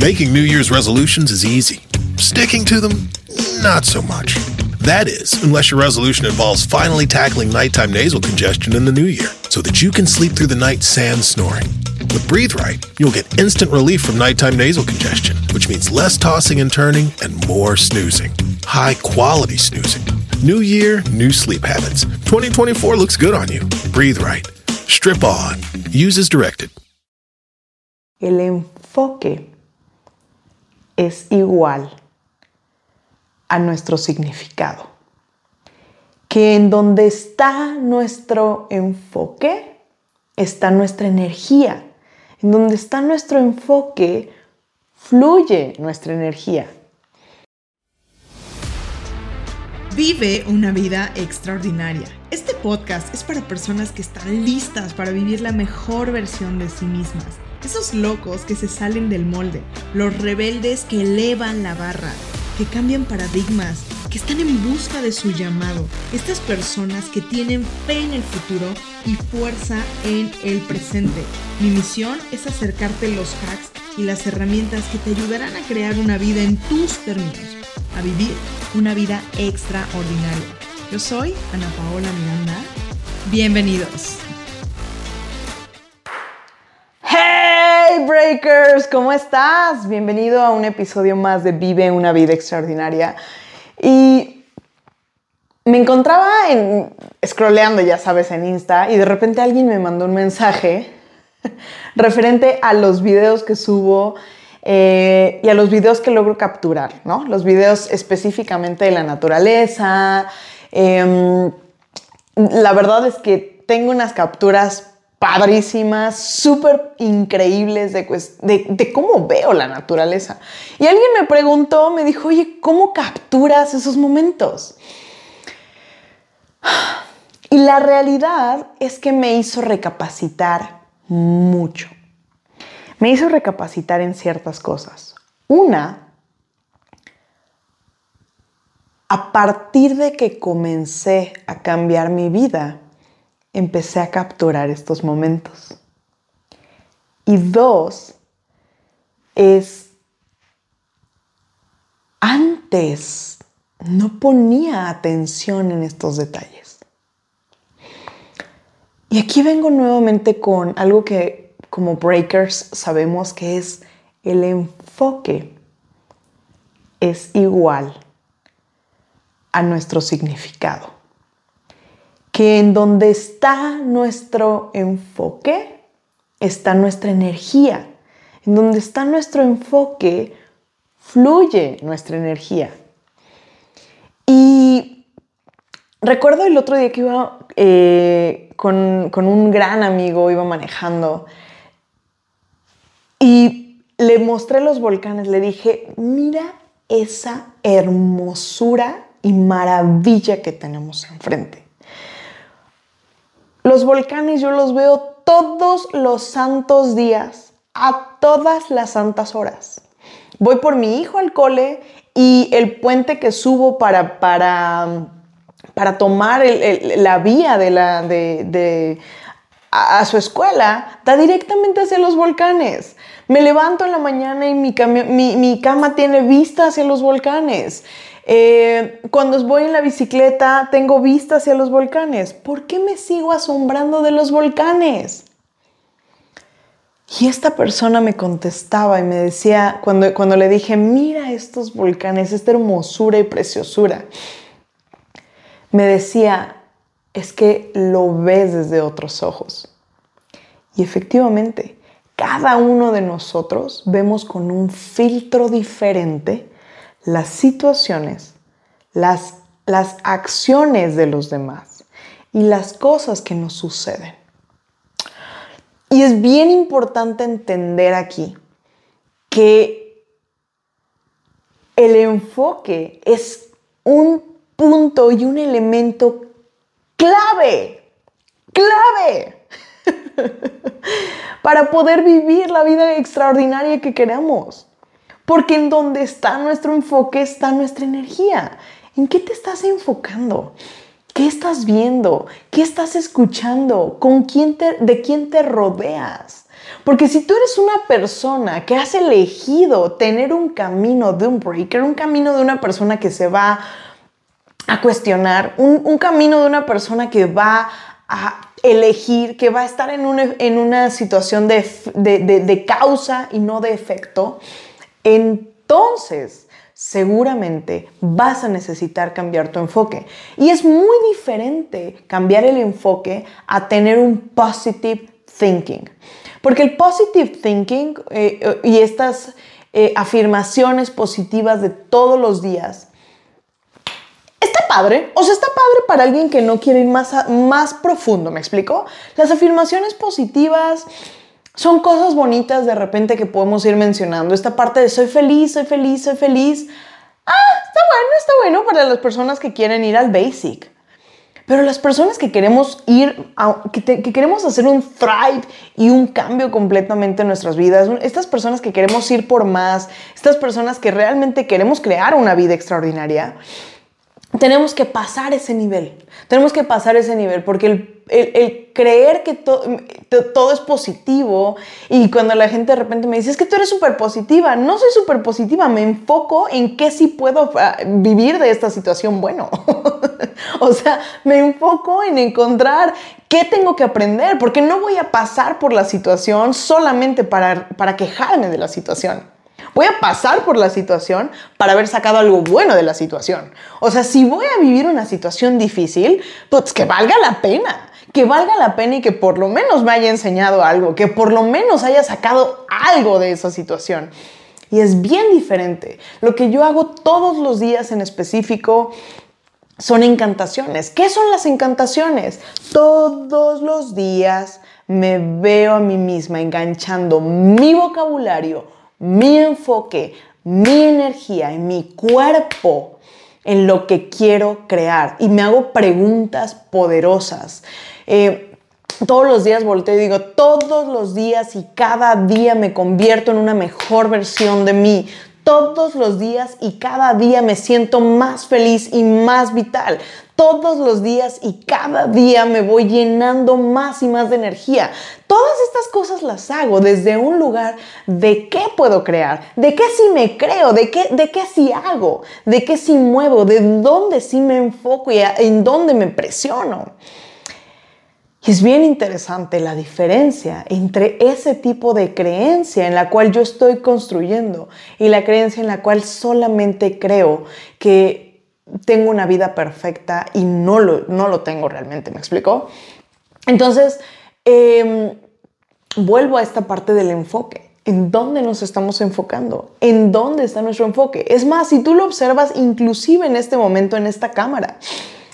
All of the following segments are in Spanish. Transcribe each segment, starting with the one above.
Making New Year's resolutions is easy. Sticking to them, not so much. That is, unless your resolution involves finally tackling nighttime nasal congestion in the new year so that you can sleep through the night sans snoring. With Breathe Right, you'll get instant relief from nighttime nasal congestion, which means less tossing and turning and more snoozing. High quality snoozing. New year, new sleep habits. 2024 looks good on you. Breathe Right. Strip on. Use as directed. El enfoque es igual a nuestro significado. Que en donde está nuestro enfoque, está nuestra energía. En donde está nuestro enfoque, fluye nuestra energía. Vive una vida extraordinaria. Este podcast es para personas que están listas para vivir la mejor versión de sí mismas. Esos locos que se salen del molde, los rebeldes que elevan la barra, que cambian paradigmas, que están en busca de su llamado. Estas personas que tienen fe en el futuro y fuerza en el presente. Mi misión es acercarte los hacks y las herramientas que te ayudarán a crear una vida en tus términos, a vivir una vida extraordinaria. Yo soy Ana Paola Miranda. Bienvenidos. ¿Cómo estás? Bienvenido a un episodio más de Vive una vida extraordinaria. Y me encontraba en, scrolleando, ya sabes, en Insta y de repente alguien me mandó un mensaje referente a los videos que subo eh, y a los videos que logro capturar, ¿no? Los videos específicamente de la naturaleza. Em, la verdad es que tengo unas capturas padrísimas, súper increíbles de, de, cómo veo la naturaleza. Y alguien me preguntó, me dijo, oye, ¿cómo capturas esos momentos? Y la realidad es que me hizo recapacitar mucho. Me hizo recapacitar en ciertas cosas. Una, a partir de que comencé a cambiar mi vida, empecé a capturar estos momentos. Y dos, es antes no ponía atención en estos detalles. Y aquí vengo nuevamente con algo que como breakers sabemos que es el enfoque es igual a nuestro significado que en donde está nuestro enfoque, está nuestra energía. En donde está nuestro enfoque, fluye nuestra energía. Y recuerdo el otro día que iba eh, con, con un gran amigo, iba manejando, y le mostré los volcanes, le dije, mira esa hermosura y maravilla que tenemos enfrente. Los volcanes yo los veo todos los santos días, a todas las santas horas. Voy por mi hijo al cole y el puente que subo para, para, para tomar la vía de la, de, a, su escuela da directamente hacia los volcanes. Me levanto en la mañana y mi, mi, mi cama tiene vista hacia los volcanes. Eh, cuando voy en la bicicleta tengo vista hacia los volcanes. ¿Por qué me sigo asombrando de los volcanes? Y esta persona me contestaba y me decía, cuando, cuando le dije, mira estos volcanes, esta hermosura y preciosura, me decía, es que lo ves desde otros ojos. Y efectivamente, cada uno de nosotros vemos con un filtro diferente las situaciones, las, las acciones de los demás y las cosas que nos suceden. Y es bien importante entender aquí que el enfoque es un punto y un elemento clave, clave, para poder vivir la vida extraordinaria que queremos. Porque en donde está nuestro enfoque está nuestra energía. ¿En qué te estás enfocando? ¿Qué estás viendo? ¿Qué estás escuchando? ¿Con quién te, ¿De quién te rodeas? Porque si tú eres una persona que has elegido tener un camino de un breaker, un camino de una persona que se va a cuestionar, un, camino de una persona que va a elegir, que va a estar en una, en una situación de, de causa y no de efecto, entonces seguramente vas a necesitar cambiar tu enfoque. Y es muy diferente cambiar el enfoque a tener un positive thinking. Porque el positive thinking eh, eh, y estas eh, afirmaciones positivas de todos los días, está padre. O sea, está padre para alguien que no quiere ir más, más profundo, ¿me explico? Las afirmaciones positivas son cosas bonitas de repente que podemos ir mencionando. Esta parte de soy feliz, soy feliz, soy feliz. Ah, está bueno, está bueno para las personas que quieren ir al basic. Pero las personas que queremos ir, que, que, queremos hacer un thrive y un cambio completamente en nuestras vidas, estas personas que queremos ir por más, estas personas que realmente queremos crear una vida extraordinaria, tenemos que pasar ese nivel. Tenemos que pasar ese nivel porque el, el, creer que todo es positivo y cuando la gente de repente me dice, es que tú eres súper positiva, no soy súper positiva, me enfoco en qué sí puedo ah, vivir de esta situación bueno. o sea, me enfoco en encontrar qué tengo que aprender porque no voy a pasar por la situación solamente para, para quejarme de la situación. Voy a pasar por la situación para haber sacado algo bueno de la situación. O sea, si voy a vivir una situación difícil, pues que valga la pena. Que valga la pena y que por lo menos me haya enseñado algo, que por lo menos haya sacado algo de esa situación. Y es bien diferente. Lo que yo hago todos los días en específico son encantaciones. ¿Qué son las encantaciones? Todos los días me veo a mí misma enganchando mi vocabulario mi enfoque, mi energía y mi cuerpo en lo que quiero crear y me hago preguntas poderosas. Eh, todos los días volteo y digo, todos los días y cada día me convierto en una mejor versión de mí todos los días y cada día me siento más feliz y más vital. Todos los días y cada día me voy llenando más y más de energía. Todas estas cosas las hago desde un lugar de qué puedo crear, de qué sí me creo, de qué, de qué sí hago, de qué sí muevo, de dónde sí me enfoco y en dónde me presiono. Y es bien interesante la diferencia entre ese tipo de creencia en la cual yo estoy construyendo y la creencia en la cual solamente creo que tengo una vida perfecta y no lo, no lo tengo realmente, ¿me explico? Entonces, em, vuelvo a esta parte del enfoque. ¿En dónde nos estamos enfocando? ¿En dónde está nuestro enfoque? Es más, si tú lo observas inclusive en este momento en esta cámara,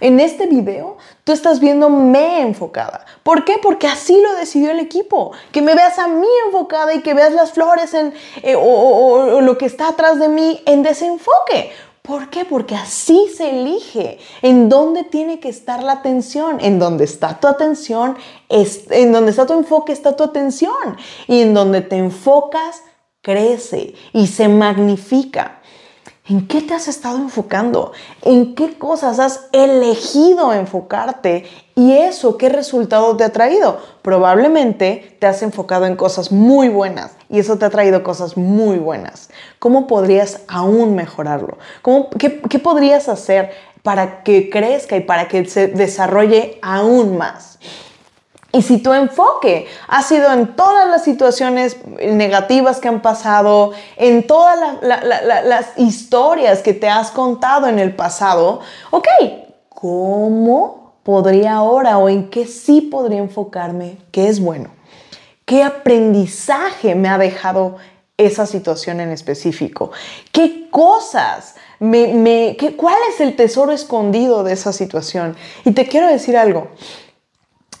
en este video, tú estás viéndome enfocada. ¿Por qué? Porque así lo decidió el equipo. Que me veas a mí enfocada y que veas las flores en, eh, o, lo que está atrás de mí en desenfoque. ¿Por qué? Porque así se elige en dónde tiene que estar la atención. En dónde está tu atención, en donde está tu enfoque está tu atención. Y en donde te enfocas, crece y se magnifica. ¿En qué te has estado enfocando? ¿En qué cosas has elegido enfocarte? ¿Y eso qué resultado te ha traído? Probablemente te has enfocado en cosas muy buenas y eso te ha traído cosas muy buenas. ¿Cómo podrías aún mejorarlo? qué, ¿Qué podrías hacer para que crezca y para que se desarrolle aún más? Y si tu enfoque ha sido en todas las situaciones negativas que han pasado, en todas las historias que te has contado en el pasado, ok, ¿cómo podría ahora o en qué sí podría enfocarme ¿Qué es bueno? ¿Qué aprendizaje me ha dejado esa situación en específico? ¿Qué cosas me, ¿Cuál es el tesoro escondido de esa situación? Y te quiero decir algo.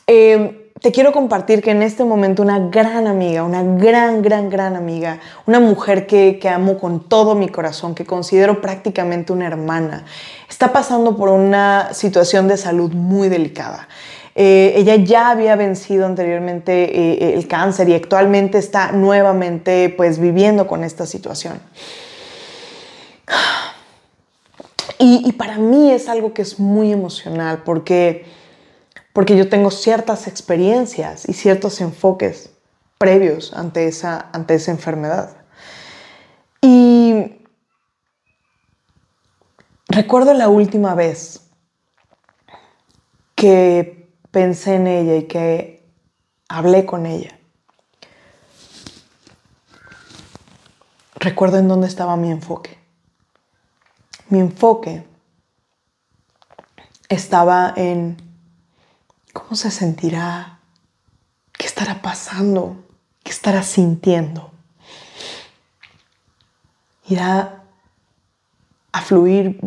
Eh, te quiero compartir que en este momento una gran amiga, una gran, gran, gran amiga, una mujer que, amo con todo mi corazón, que considero prácticamente una hermana, está pasando por una situación de salud muy delicada. Eh, ella ya había vencido anteriormente eh, el cáncer y actualmente está nuevamente pues viviendo con esta situación. y para mí es algo que es muy emocional porque porque yo tengo ciertas experiencias y ciertos enfoques previos ante esa, ante esa enfermedad. Y recuerdo la última vez que pensé en ella y que hablé con ella. Recuerdo en dónde estaba mi enfoque. Mi enfoque estaba en cómo se sentirá, qué estará pasando, qué estará sintiendo. Irá a fluir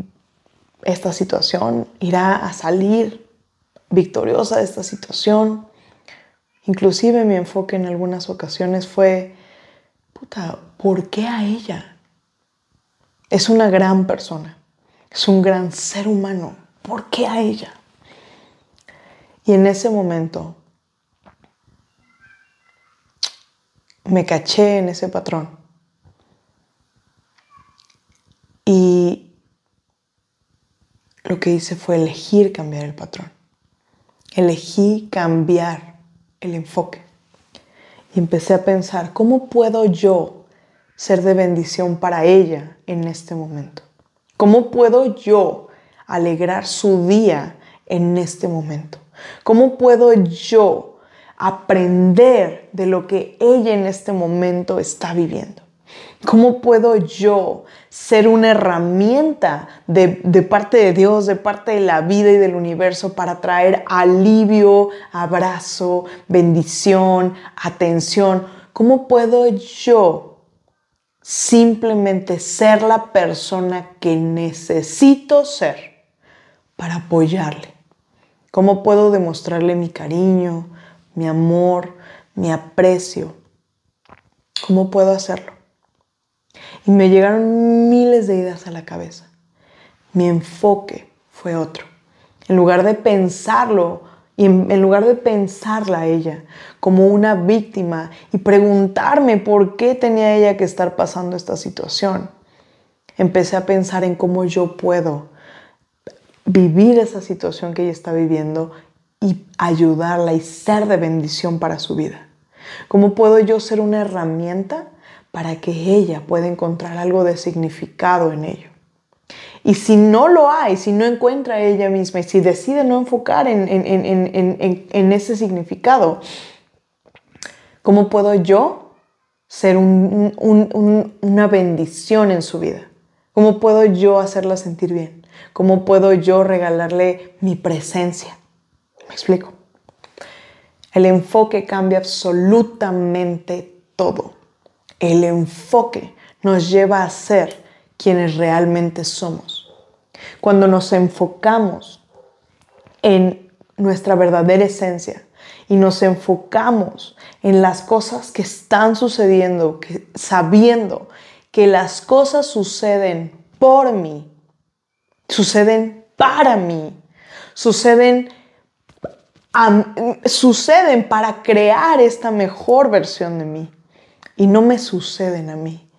esta situación, irá a salir victoriosa de esta situación. Inclusive mi enfoque en algunas ocasiones fue, puta, ¿por qué a ella? Es una gran persona, es un gran ser humano, ¿por qué a ella? Y en ese momento me caché en ese patrón. Y lo que hice fue elegir cambiar el patrón. Elegí cambiar el enfoque. Y empecé a pensar, ¿cómo puedo yo ser de bendición para ella en este momento? ¿Cómo puedo yo alegrar su día en este momento? ¿Cómo puedo yo aprender de lo que ella en este momento está viviendo? ¿Cómo puedo yo ser una herramienta de, parte de Dios, de parte de la vida y del universo para traer alivio, abrazo, bendición, atención? ¿Cómo puedo yo simplemente ser la persona que necesito ser para apoyarle? ¿Cómo puedo demostrarle mi cariño, mi amor, mi aprecio? ¿Cómo puedo hacerlo? Y me llegaron miles de ideas a la cabeza. Mi enfoque fue otro. En lugar de pensarlo, y en, lugar de pensarla a ella como una víctima y preguntarme por qué tenía ella que estar pasando esta situación, empecé a pensar en cómo yo puedo vivir esa situación que ella está viviendo y ayudarla y ser de bendición para su vida. ¿Cómo puedo yo ser una herramienta para que ella pueda encontrar algo de significado en ello? Y si no lo hay, si no encuentra ella misma y si decide no enfocar en, ese significado, ¿cómo puedo yo ser una bendición en su vida? ¿Cómo puedo yo hacerla sentir bien? ¿Cómo puedo yo regalarle mi presencia? ¿Me explico? El enfoque cambia absolutamente todo. El enfoque nos lleva a ser quienes realmente somos. Cuando nos enfocamos en nuestra verdadera esencia y nos enfocamos en las cosas que están sucediendo, sabiendo que las cosas suceden por mí, suceden para mí, suceden, suceden para crear esta mejor versión de mí y no me suceden a mí.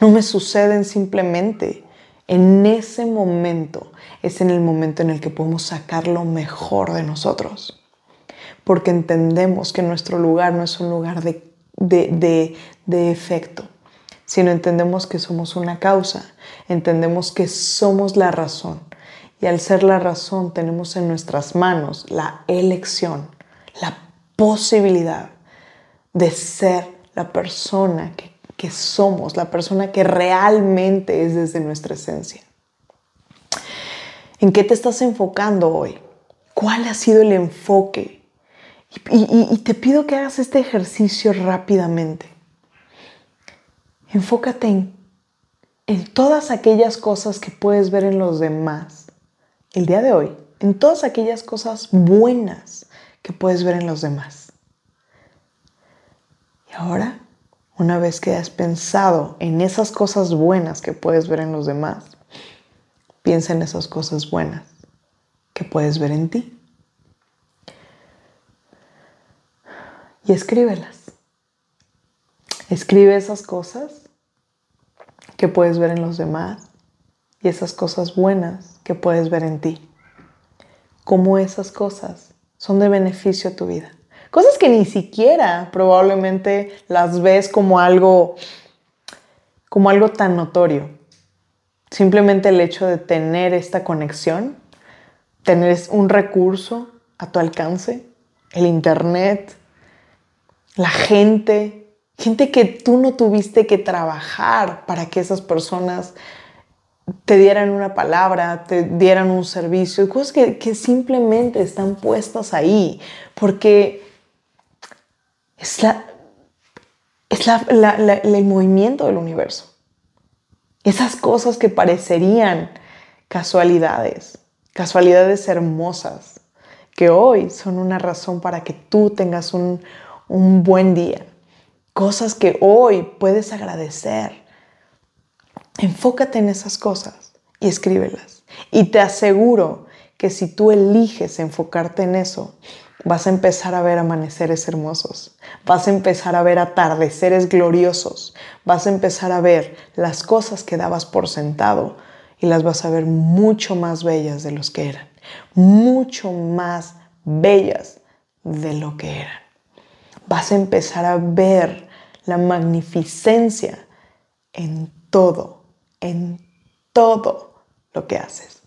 No me suceden simplemente. En ese momento es en el momento en el que podemos sacar lo mejor de nosotros. Porque entendemos que nuestro lugar no es un lugar de, de, de efecto, sino entendemos que somos una causa, entendemos que somos la razón. Y al ser la razón tenemos en nuestras manos la elección, la posibilidad de ser la persona que, que somos, la persona que realmente es desde nuestra esencia. ¿En qué te estás enfocando hoy? ¿Cuál ha sido el enfoque? y, te pido que hagas este ejercicio rápidamente. Enfócate en, en todas aquellas cosas que puedes ver en los demás el día de hoy, en todas aquellas cosas buenas que puedes ver en los demás. Y ahora, una vez que has pensado en esas cosas buenas que puedes ver en los demás, piensa en esas cosas buenas que puedes ver en ti. Y escríbelas. Escribe esas cosas que puedes ver en los demás y esas cosas buenas que puedes ver en ti. Cómo esas cosas son de beneficio a tu vida. Cosas que ni siquiera probablemente las ves como algo, como algo tan notorio. Simplemente el hecho de tener esta conexión, tener un recurso a tu alcance, el internet, la gente, gente que tú no tuviste que trabajar para que esas personas te dieran una palabra, te dieran un servicio, cosas que, simplemente están puestas ahí, porque es, la, es el movimiento del universo. Esas cosas que parecerían casualidades, casualidades hermosas, que hoy son una razón para que tú tengas un, un buen día. Cosas que hoy puedes agradecer. Enfócate en esas cosas y escríbelas. Y te aseguro que si tú eliges enfocarte en eso, vas a empezar a ver amaneceres hermosos, vas a empezar a ver atardeceres gloriosos, vas a empezar a ver las cosas que dabas por sentado y las vas a ver mucho más bellas de los que eran, mucho más bellas de lo que eran. Vas a empezar a ver la magnificencia en todo, en todo lo que haces.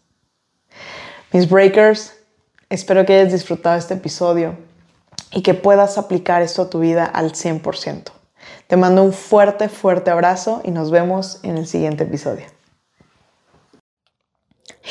Mis breakers, Espero que hayas disfrutado este episodio y que puedas aplicar esto a tu vida al 100%. Te mando un fuerte, fuerte abrazo y nos vemos en el siguiente episodio.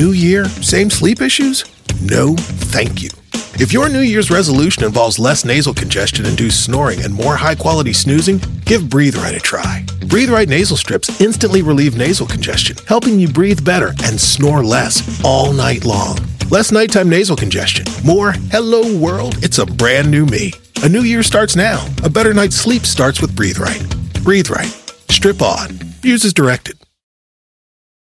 New year, same sleep issues? No, thank you. If your New Year's resolution involves less nasal congestion induced snoring and more high quality snoozing, give Breathe Right a try. Breathe Right nasal strips instantly relieve nasal congestion, helping you breathe better and snore less all night long. Less nighttime nasal congestion. More hello world, it's a brand new me. A new year starts now. A better night's sleep starts with Breathe Right. Breathe Right. Strip on. Use as directed.